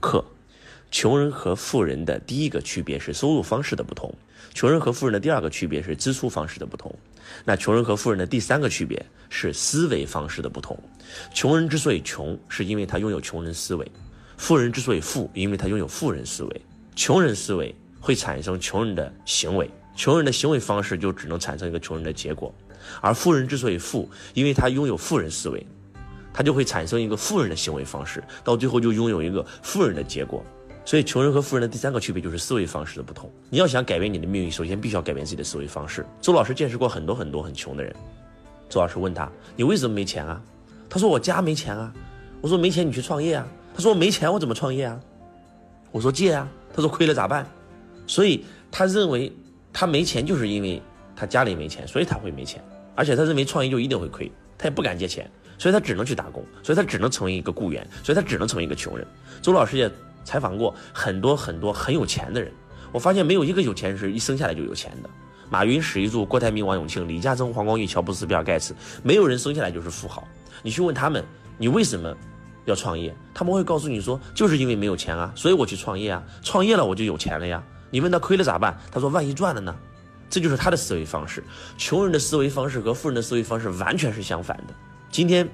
课。穷人和富人的第一个区别是收入方式的不同，穷人和富人的第二个区别是支出方式的不同，那穷人和富人的第三个区别是思维方式的不同。穷人之所以穷，是因为他拥有穷人思维；富人之所以富，因为他拥有富人思维。穷人思维会产生穷人的行为，穷人的行为方式就只能产生一个穷人的结果；而富人之所以富，因为他拥有富人思维，他就会产生一个富人的行为方式，到最后就拥有一个富人的结果。所以，穷人和富人的第三个区别就是思维方式的不同。你要想改变你的命运，首先必须要改变自己的思维方式。周老师见识过很多很多很穷的人，周老师问他：“你为什么没钱啊？”他说：“我家没钱啊。”我说：“没钱你去创业啊？”他说：“没钱我怎么创业啊？”我说：“借啊。”他说：“亏了咋办？”所以他认为他没钱就是因为他家里没钱，所以他会没钱。而且他认为创业就一定会亏，他也不敢借钱，所以他只能去打工，所以他只能成为一个雇员，所以他只能成为一个穷人。周老师也。采访过很多很多很有钱的人，我发现没有一个有钱人是一生下来就有钱的。马云、史玉柱、郭台铭、王永庆、李嘉诚、黄光裕、乔布斯、比尔盖茨，没有人生下来就是富豪。你去问他们，你为什么要创业？他们会告诉你说，就是因为没有钱啊，所以我去创业啊。创业了我就有钱了呀。你问他亏了咋办？他说万一赚了呢？这就是他的思维方式。穷人的思维方式和富人的思维方式完全是相反的。今天，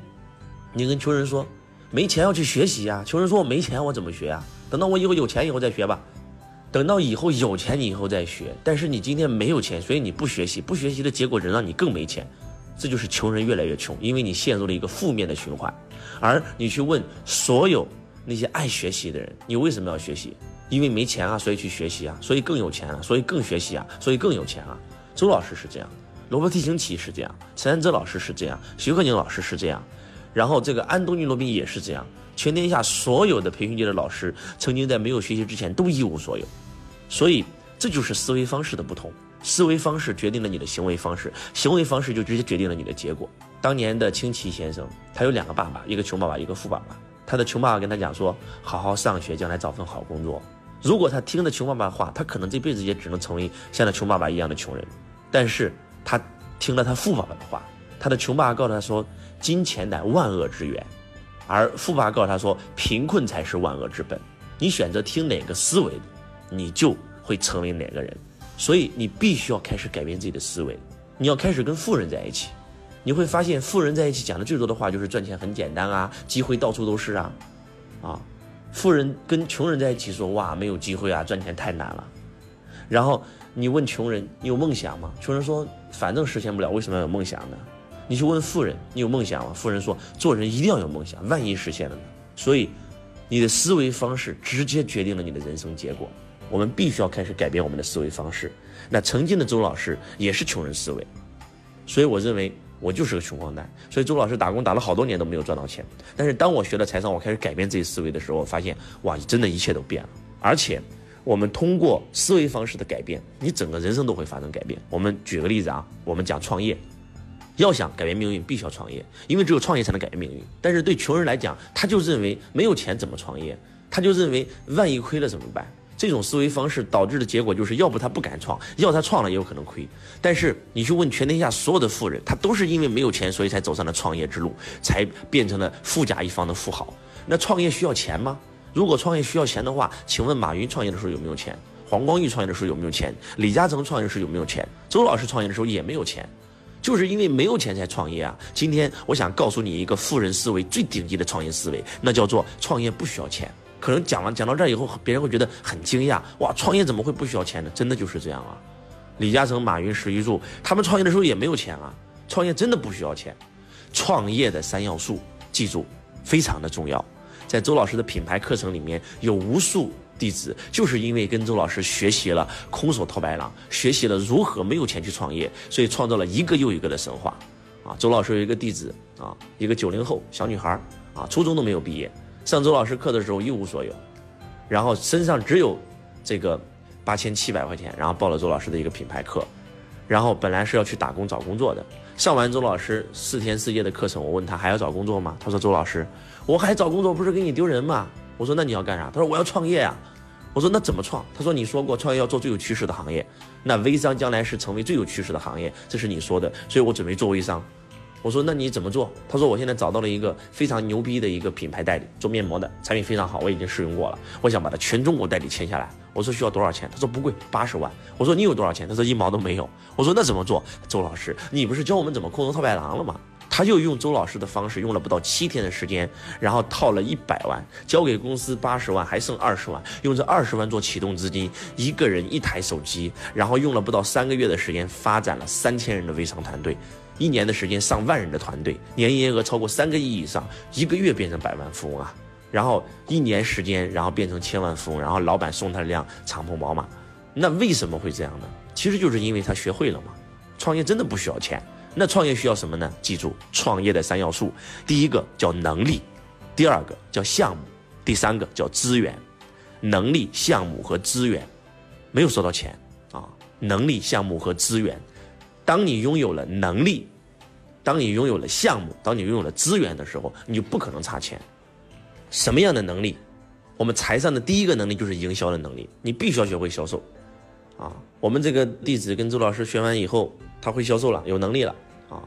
你跟穷人说没钱要去学习呀，穷人说我没钱我怎么学呀？等到我以后有钱以后再学吧，等到以后有钱你以后再学。但是你今天没有钱，所以你不学习，不学习的结果只让你更没钱，这就是穷人越来越穷，因为你陷入了一个负面的循环。而你去问所有那些爱学习的人，你为什么要学习？因为没钱啊，所以去学习啊，所以更有钱啊，所以更学习啊，所以更有钱啊。周老师是这样，罗伯特清崎是这样，陈安之老师是这样，徐克宁老师是这样，然后这个安东尼罗宾也是这样。全天下所有的培训界的老师，曾经在没有学习之前都一无所有，所以这就是思维方式的不同。思维方式决定了你的行为方式，行为方式就直接决定了你的结果。当年的清崎先生，他有两个爸爸，一个穷爸爸，一个富爸爸。他的穷爸爸跟他讲说：“好好上学，将来找份好工作。”如果他听了穷爸爸的话，他可能这辈子也只能成为像那穷爸爸一样的穷人。但是他听了他富爸爸的话，他的穷爸爸告诉他说：“金钱乃万恶之源。”而富爸爸告诉他说：“贫困才是万恶之本。你选择听哪个思维，你就会成为哪个人。所以你必须要开始改变自己的思维。你要开始跟富人在一起，你会发现富人在一起讲的最多的话就是赚钱很简单啊，机会到处都是啊，啊，富人跟穷人在一起说哇没有机会啊，赚钱太难了。然后你问穷人你有梦想吗？穷人说反正实现不了，为什么要有梦想呢？”你去问富人，你有梦想吗？富人说，做人一定要有梦想，万一实现了呢？所以，你的思维方式直接决定了你的人生结果。我们必须要开始改变我们的思维方式。那曾经的周老师也是穷人思维，所以我认为我就是个穷光蛋。所以周老师打工打了好多年都没有赚到钱。但是当我学了财商，我开始改变自己思维的时候，我发现哇，真的一切都变了。而且，我们通过思维方式的改变，你整个人生都会发生改变。我们举个例子啊，我们讲创业。要想改变命运，必须要创业，因为只有创业才能改变命运。但是对穷人来讲，他就认为没有钱怎么创业？他就认为万一亏了怎么办？这种思维方式导致的结果就是，要不他不敢创，要他创了也有可能亏。但是你去问全天下所有的富人，他都是因为没有钱，所以才走上了创业之路，才变成了富甲一方的富豪。那创业需要钱吗？如果创业需要钱的话，请问马云创业的时候有没有钱？黄光裕创业的时候有没有钱？李嘉诚创业的时候有没有钱？周老师创业的时候也没有钱。就是因为没有钱才创业啊！今天我想告诉你一个富人思维最顶级的创业思维，那叫做创业不需要钱。可能讲完讲到这儿以后，别人会觉得很惊讶，哇，创业怎么会不需要钱呢？真的就是这样啊！李嘉诚、马云、史玉柱，他们创业的时候也没有钱啊。创业真的不需要钱。创业的三要素，记住，非常的重要。在周老师的品牌课程里面有无数。弟子就是因为跟周老师学习了空手套白狼，学习了如何没有钱去创业，所以创造了一个又一个的神话。啊，周老师有一个弟子啊，一个九零后小女孩啊，初中都没有毕业，上周老师课的时候一无所有，然后身上只有这个八千七百块钱，然后报了周老师的一个品牌课，然后本来是要去打工找工作的。上完周老师四天四夜的课程，我问他还要找工作吗？他说周老师，我还找工作不是给你丢人吗？我说那你要干啥？他说我要创业呀。我说那怎么创？他说你说过创业要做最有趋势的行业，那微商将来是成为最有趋势的行业，这是你说的，所以我准备做微商。我说那你怎么做？他说我现在找到了一个非常牛逼的一个品牌代理，做面膜的产品非常好，我已经试用过了，我想把它全中国代理签下来。我说需要多少钱？他说不贵，八十万。我说你有多少钱？他说一毛都没有。我说那怎么做？周老师，你不是教我们怎么控制套白狼了吗？他就用周老师的方式，用了不到七天的时间，然后套了一百万，交给公司八十万，还剩二十万，用这二十万做启动资金，一个人一台手机，然后用了不到三个月的时间，发展了三千人的微商团队，一年的时间上万人的团队，年营业额超过三个亿以上，一个月变成百万富翁啊！然后一年时间，然后变成千万富翁，然后老板送他一辆敞篷宝马，那为什么会这样呢？其实就是因为他学会了嘛，创业真的不需要钱。那创业需要什么呢？记住创业的三要素，第一个叫能力，第二个叫项目，第三个叫资源。能力、项目和资源，没有说到钱啊。能力、项目和资源，当你拥有了能力，当你拥有了项目，当你拥有了资源的时候，你就不可能差钱。什么样的能力？我们财商的第一个能力就是营销的能力，你必须要学会销售啊。我们这个弟子跟周老师学完以后，他会销售了，有能力了啊。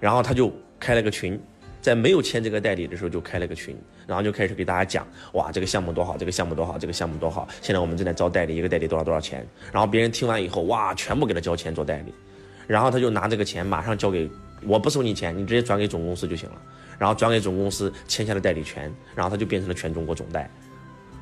然后他就开了个群，在没有签这个代理的时候就开了个群，然后就开始给大家讲，哇，这个项目多好，这个项目多好，这个项目多好。现在我们正在招代理，一个代理多少多少钱。然后别人听完以后，哇，全部给他交钱做代理。然后他就拿这个钱马上交给，我不收你钱，你直接转给总公司就行了。然后转给总公司签下了代理权，然后他就变成了全中国总代。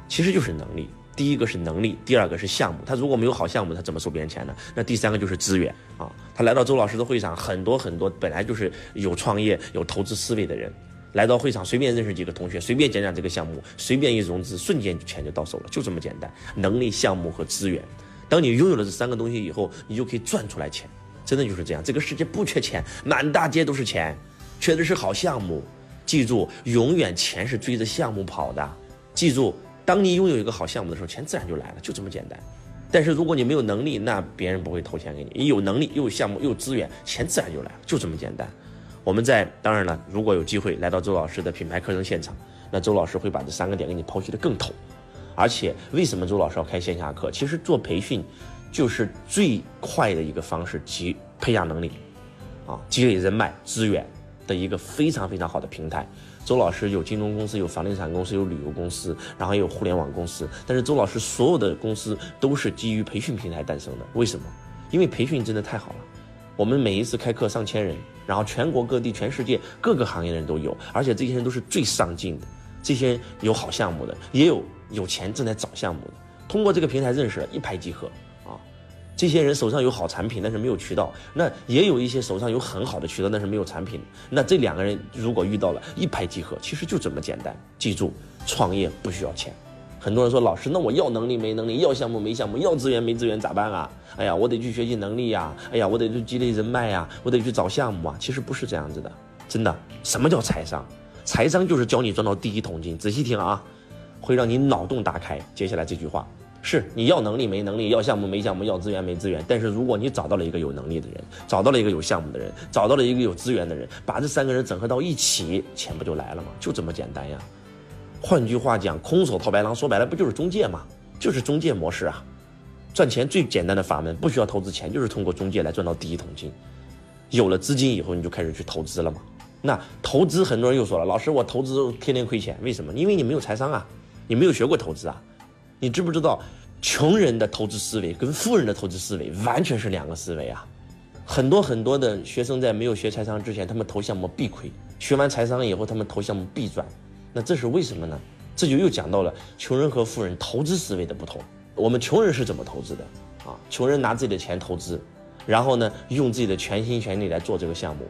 其实就是能力。第一个是能力，第二个是项目。他如果没有好项目，他怎么收别人钱呢？那第三个就是资源啊。他来到周老师的会场，很多很多本来就是有创业、有投资思维的人，来到会场随便认识几个同学，随便讲讲这个项目，随便一融资，瞬间钱就到手了，就这么简单。能力、项目和资源，当你拥有了这三个东西以后，你就可以赚出来钱。真的就是这样，这个世界不缺钱，满大街都是钱，缺的是好项目。记住，永远钱是追着项目跑的。记住。当你拥有一个好项目的时候，钱自然就来了，就这么简单。但是如果你没有能力，那别人不会投钱给你。你有能力，又有项目，又有资源，钱自然就来了，就这么简单。我们在当然了，如果有机会来到周老师的品牌课程现场，那周老师会把这三个点给你剖析的更透。而且为什么周老师要开线下课？其实做培训就是最快的一个方式，积培养能力，啊，积累人脉资源的一个非常非常好的平台。周老师有金融公司，有房地产公司，有旅游公司，然后也有互联网公司。但是周老师所有的公司都是基于培训平台诞生的。为什么？因为培训真的太好了。我们每一次开课上千人，然后全国各地、全世界各个行业的人都有，而且这些人都是最上进的。这些有好项目的，也有有钱正在找项目的。通过这个平台认识了一拍即合。这些人手上有好产品，但是没有渠道；那也有一些手上有很好的渠道，但是没有产品。那这两个人如果遇到了一拍即合，其实就这么简单。记住，创业不需要钱。很多人说，老师，那我要能力没能力，要项目没项目，要资源没资源咋办啊？哎呀，我得去学习能力呀！哎呀，我得去积累人脉呀！我得去找项目啊！其实不是这样子的，真的。什么叫财商？财商就是教你赚到第一桶金。仔细听啊，会让你脑洞大开。接下来这句话。是你要能力没能力，要项目没项目，要资源没资源。但是如果你找到了一个有能力的人，找到了一个有项目的人，找到了一个有资源的人，把这三个人整合到一起，钱不就来了吗？就这么简单呀。换句话讲，空手套白狼，说白了不就是中介吗？就是中介模式啊。赚钱最简单的法门，不需要投资钱，就是通过中介来赚到第一桶金。有了资金以后，你就开始去投资了嘛。那投资很多人又说了，老师我投资天天亏钱，为什么？因为你没有财商啊，你没有学过投资啊。你知不知道，穷人的投资思维跟富人的投资思维完全是两个思维啊！很多很多的学生在没有学财商之前，他们投项目必亏；学完财商以后，他们投项目必赚。那这是为什么呢？这就又讲到了穷人和富人投资思维的不同。我们穷人是怎么投资的啊？穷人拿自己的钱投资，然后呢，用自己的全心全力来做这个项目，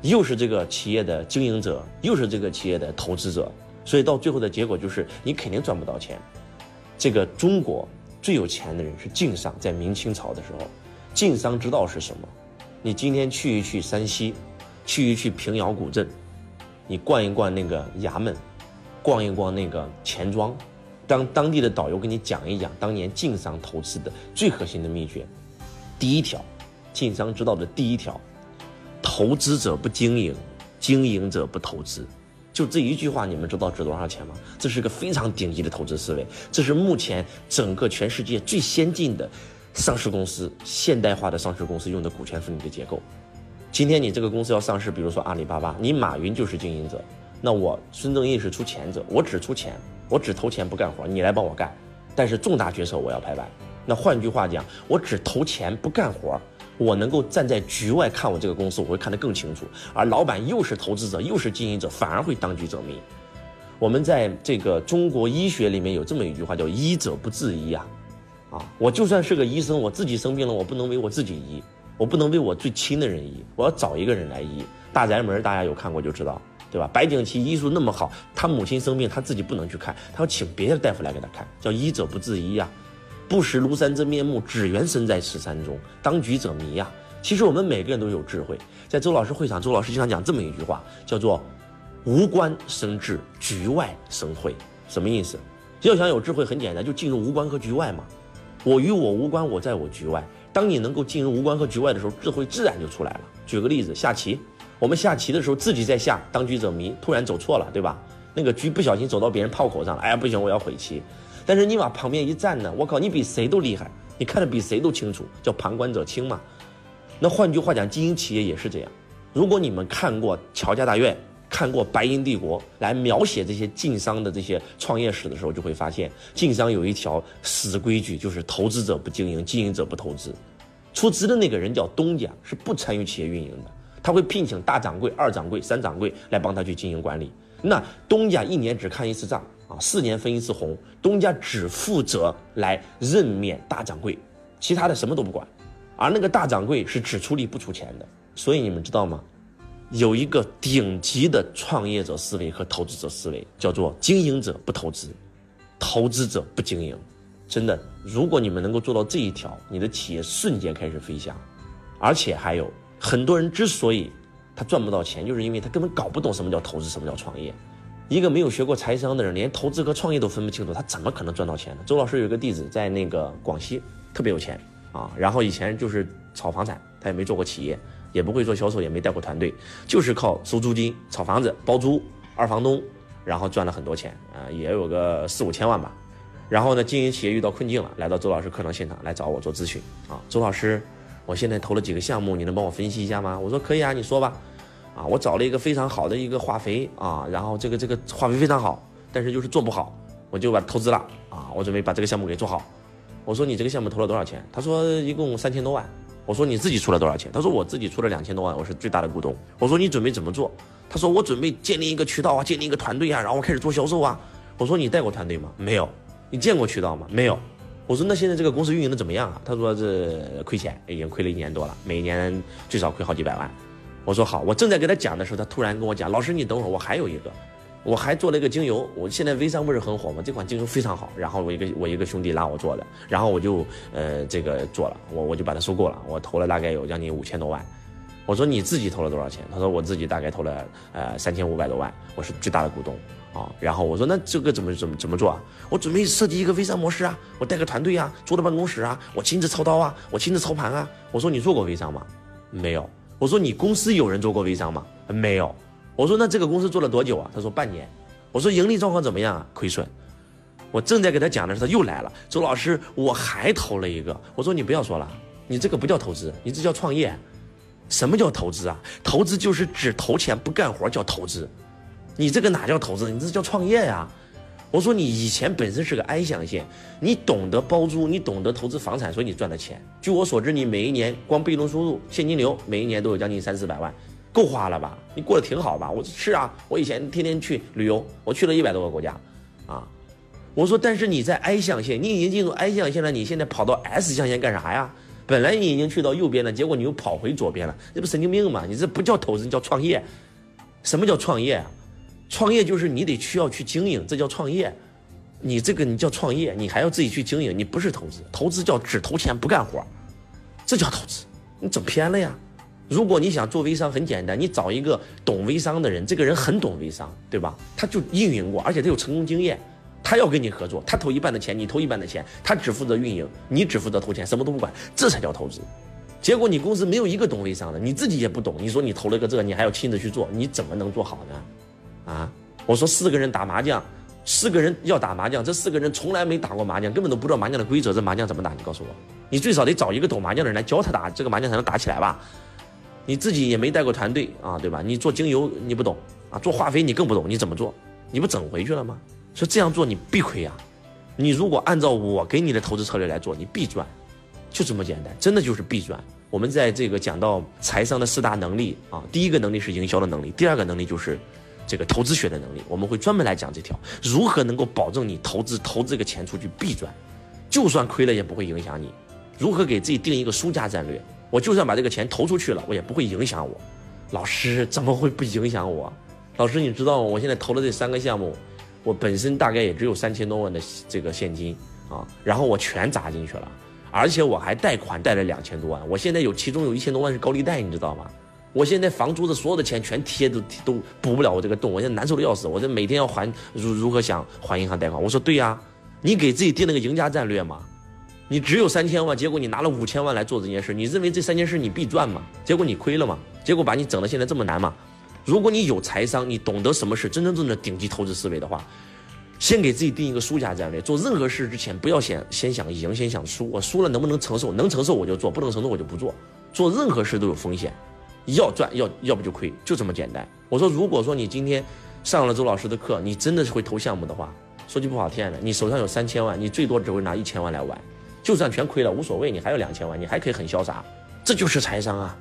又是这个企业的经营者，又是这个企业的投资者，所以到最后的结果就是你肯定赚不到钱。这个中国最有钱的人是晋商，在明清朝的时候，晋商之道是什么？你今天去一去山西，去一去平遥古镇，你逛一逛那个衙门，逛一逛那个钱庄，当当地的导游给你讲一讲当年晋商投资的最核心的秘诀。第一条，晋商之道的第一条，投资者不经营，经营者不投资。就这一句话，你们知道值多少钱吗？这是个非常顶级的投资思维，这是目前整个全世界最先进的上市公司、现代化的上市公司用的股权分离的结构。今天你这个公司要上市，比如说阿里巴巴，你马云就是经营者，那我孙正义是出钱者，我只出钱，我只投钱不干活，你来帮我干，但是重大决策我要拍板。那换句话讲，我只投钱不干活，我能够站在局外看我这个公司，我会看得更清楚。而老板又是投资者又是经营者，反而会当局者迷。我们在这个中国医学里面有这么一句话，叫医者不自医啊，啊，我就算是个医生，我自己生病了，我不能为我自己医，我不能为我最亲的人医，我要找一个人来医。大宅门大家有看过就知道，对吧？白景琦医术那么好，他母亲生病他自己不能去看，他要请别的大夫来给他看，叫医者不自医啊。不识庐山真面目，只缘身在此山中。当局者迷呀！其实我们每个人都有智慧。在周老师会场，周老师经常讲这么一句话，叫做“无关生智，局外生慧”。什么意思？要想有智慧，很简单，就进入无关和局外嘛。我与我无关，我在我局外。当你能够进入无关和局外的时候，智慧自然就出来了。举个例子，下棋，我们下棋的时候自己在下，当局者迷，突然走错了，对吧？那个车不小心走到别人炮口上了，哎呀，不行，我要悔棋。但是你往旁边一站呢，我靠，你比谁都厉害，你看得比谁都清楚，叫旁观者清嘛。那换句话讲，经营企业也是这样。如果你们看过乔家大院，看过白银帝国来描写这些晋商的这些创业史的时候，就会发现晋商有一条死规矩，就是投资者不经营，经营者不投资。出资的那个人叫东家，是不参与企业运营的，他会聘请大掌柜、二掌柜、三掌柜来帮他去经营管理。那东家一年只看一次账。啊，四年分一次红，东家只负责来任免大掌柜，其他的什么都不管，而那个大掌柜是只出力不出钱的。所以你们知道吗？有一个顶级的创业者思维和投资者思维，叫做经营者不投资，投资者不经营。真的，如果你们能够做到这一条，你的企业瞬间开始飞翔。而且还有很多人之所以他赚不到钱，就是因为他根本搞不懂什么叫投资，什么叫创业。一个没有学过财商的人，连投资和创业都分不清楚，他怎么可能赚到钱呢？周老师有一个弟子在那个广西，特别有钱啊，然后以前就是炒房产，他也没做过企业，也不会做销售，也没带过团队，就是靠收租金、炒房子、包租、二房东，然后赚了很多钱啊，也有个四五千万吧。然后呢，经营企业遇到困境了，来到周老师课堂现场来找我做咨询啊。周老师，我现在投了几个项目，你能帮我分析一下吗？我说可以啊，你说吧。啊，我找了一个非常好的一个化肥啊，然后这个这个化肥非常好，但是就是做不好，我就把它投资了啊，我准备把这个项目给做好。我说你这个项目投了多少钱？他说一共三千多万。我说你自己出了多少钱？他说我自己出了两千多万，我是最大的股东。我说你准备怎么做？他说我准备建立一个渠道啊，建立一个团队啊，然后开始做销售啊。我说你带过团队吗？没有。你见过渠道吗？没有。我说那现在这个公司运营的怎么样啊？他说这亏钱，已经亏了一年多了，每年最少亏好几百万。我说好，我正在给他讲的时候，他突然跟我讲：“老师，你等会儿，我还有一个，我还做了一个精油。我现在微商不是很火吗？这款精油非常好。然后我一个我一个兄弟拉我做的，然后我就呃这个做了，我我就把它收购了。我投了大概有将近五千多万。我说你自己投了多少钱？他说我自己大概投了呃三千五百多万，我是最大的股东啊。然后我说那这个怎么怎么怎么做啊？我准备设计一个微商模式啊，我带个团队啊，坐在办公室啊，我亲自操刀啊，我亲自操盘啊。我说你做过微商吗？没有。我说你公司有人做过微商吗？没有。我说那这个公司做了多久啊？他说半年。我说盈利状况怎么样啊？亏损。我正在给他讲的时候，他又来了。周老师，我还投了一个。我说你不要说了，你这个不叫投资，你这叫创业。什么叫投资啊？投资就是只投钱不干活叫投资。你这个哪叫投资？你这叫创业呀。我说你以前本身是个 I 象限，你懂得包租，你懂得投资房产，所以你赚的钱。据我所知，你每一年光被动收入现金流每一年都有将近三四百万，够花了吧？你过得挺好吧？我说是啊，我以前天天去旅游，我去了一百多个国家，啊，我说但是你在 I 象限，你已经进入 I 象限了，你现在跑到 S 象限干啥呀？本来你已经去到右边了，结果你又跑回左边了，这不神经病吗？你这不叫投资，叫创业。什么叫创业啊？创业就是你得需要去经营，这叫创业。你这个你叫创业，你还要自己去经营，你不是投资。投资叫只投钱不干活，这叫投资。你整偏了呀！如果你想做微商，很简单，你找一个懂微商的人，这个人很懂微商，对吧？他就运营过，而且他有成功经验，他要跟你合作，他投一半的钱，你投一半的钱，他只负责运营，你只负责投钱，什么都不管，这才叫投资。结果你公司没有一个懂微商的，你自己也不懂，你说你投了个这，你还要亲自去做，你怎么能做好呢？啊！我说四个人打麻将，四个人要打麻将，这四个人从来没打过麻将，根本都不知道麻将的规则，这麻将怎么打？你告诉我，你最少得找一个懂麻将的人来教他打这个麻将才能打起来吧？你自己也没带过团队啊，对吧？你做精油你不懂啊，做化肥你更不懂，你怎么做？你不整回去了吗？所以这样做你必亏呀。你如果按照我给你的投资策略来做，你必赚，就这么简单，真的就是必赚。我们在这个讲到财商的四大能力啊，第一个能力是营销的能力，第二个能力就是这个投资学的能力。我们会专门来讲这条，如何能够保证你投资投资这个钱出去必赚，就算亏了也不会影响你。如何给自己定一个输家战略？我就算把这个钱投出去了，我也不会影响我。老师怎么会不影响我？老师你知道吗？我现在投了这三个项目，我本身大概也只有三千多万的这个现金啊，然后我全砸进去了。而且我还贷款贷了两千多万，我现在有其中有一千多万是高利贷，你知道吗？我现在房租的所有的钱全贴都都补不了我这个洞，我现在难受的要死，我这每天要还如如何想还银行贷款？我说对呀，你给自己定了个赢家战略嘛，你只有三千万，结果你拿了五千万来做这件事，你认为这三件事你必赚吗？结果你亏了吗？结果把你整的现在这么难吗？如果你有财商，你懂得什么是真真正正的顶级投资思维的话。先给自己定一个输家战略，做任何事之前不要先先想赢，先想输。我输了能不能承受？能承受我就做，不能承受我就不做。做任何事都有风险，要赚要要不就亏，就这么简单。我说，如果说你今天上了周老师的课，你真的是会投项目的话，说句不好听的，你手上有三千万，你最多只会拿一千万来玩，就算全亏了无所谓，你还有两千万，你还可以很潇洒。这就是财商啊！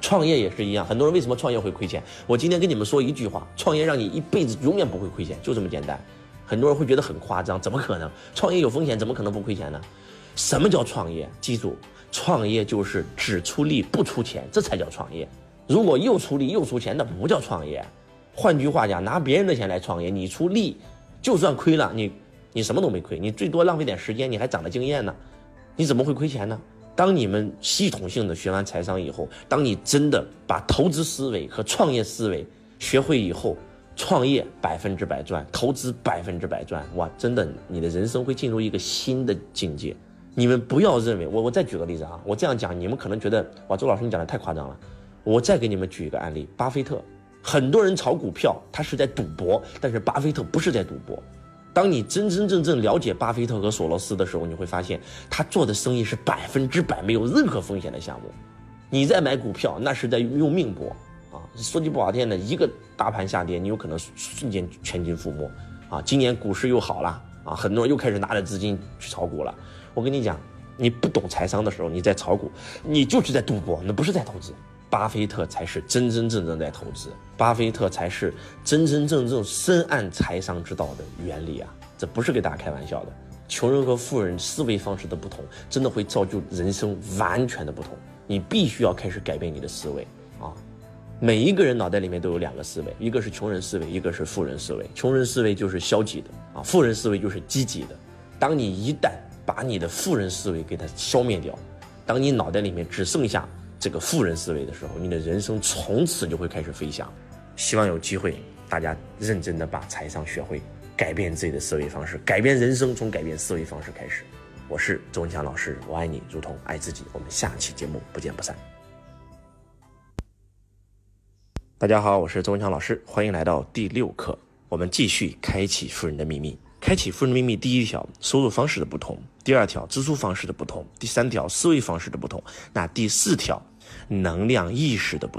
创业也是一样，很多人为什么创业会亏钱？我今天跟你们说一句话：创业让你一辈子永远不会亏钱，就这么简单。很多人会觉得很夸张，怎么可能？创业有风险，怎么可能不亏钱呢？什么叫创业？记住，创业就是只出力不出钱，这才叫创业。如果又出力又出钱，那不叫创业。换句话讲，拿别人的钱来创业，你出力，就算亏了，你你什么都没亏，你最多浪费点时间，你还长了经验呢。你怎么会亏钱呢？当你们系统性的学完财商以后，当你真的把投资思维和创业思维学会以后。创业百分之百赚，投资百分之百赚，哇，真的，你的人生会进入一个新的境界。你们不要认为我，我再举个例子啊，我这样讲，你们可能觉得哇，周老师你讲的太夸张了。我再给你们举一个案例，巴菲特，很多人炒股票，他是在赌博，但是巴菲特不是在赌博。当你真真正正了解巴菲特和索罗斯的时候，你会发现他做的生意是百分之百没有任何风险的项目。你在买股票，那是在用命搏。啊，说句不好听的，一个大盘下跌，你有可能瞬间全军覆没。啊，今年股市又好了，啊，很多人又开始拿着资金去炒股了。我跟你讲，你不懂财商的时候，你在炒股，你就是在赌博，那不是在投资。巴菲特才是真真正正在投资，巴菲特才是真真正正深谙财商之道的原理啊！这不是给大家开玩笑的。穷人和富人思维方式的不同，真的会造就人生完全的不同。你必须要开始改变你的思维！每一个人脑袋里面都有两个思维，一个是穷人思维，一个是富人思维。穷人思维就是消极的啊，富人思维就是积极的。当你一旦把你的富人思维给它消灭掉，当你脑袋里面只剩下这个富人思维的时候，你的人生从此就会开始飞翔。希望有机会大家认真的把财商学会，改变自己的思维方式，改变人生从改变思维方式开始。我是周文强老师，我爱你如同爱自己。我们下期节目不见不散。大家好，我是周文强老师，欢迎来到第六课。我们继续开启富人的秘密。开启富人的秘密，第一条，收入方式的不同；第二条，支出方式的不同；第三条，思维方式的不同；那第四条，能量意识的不同。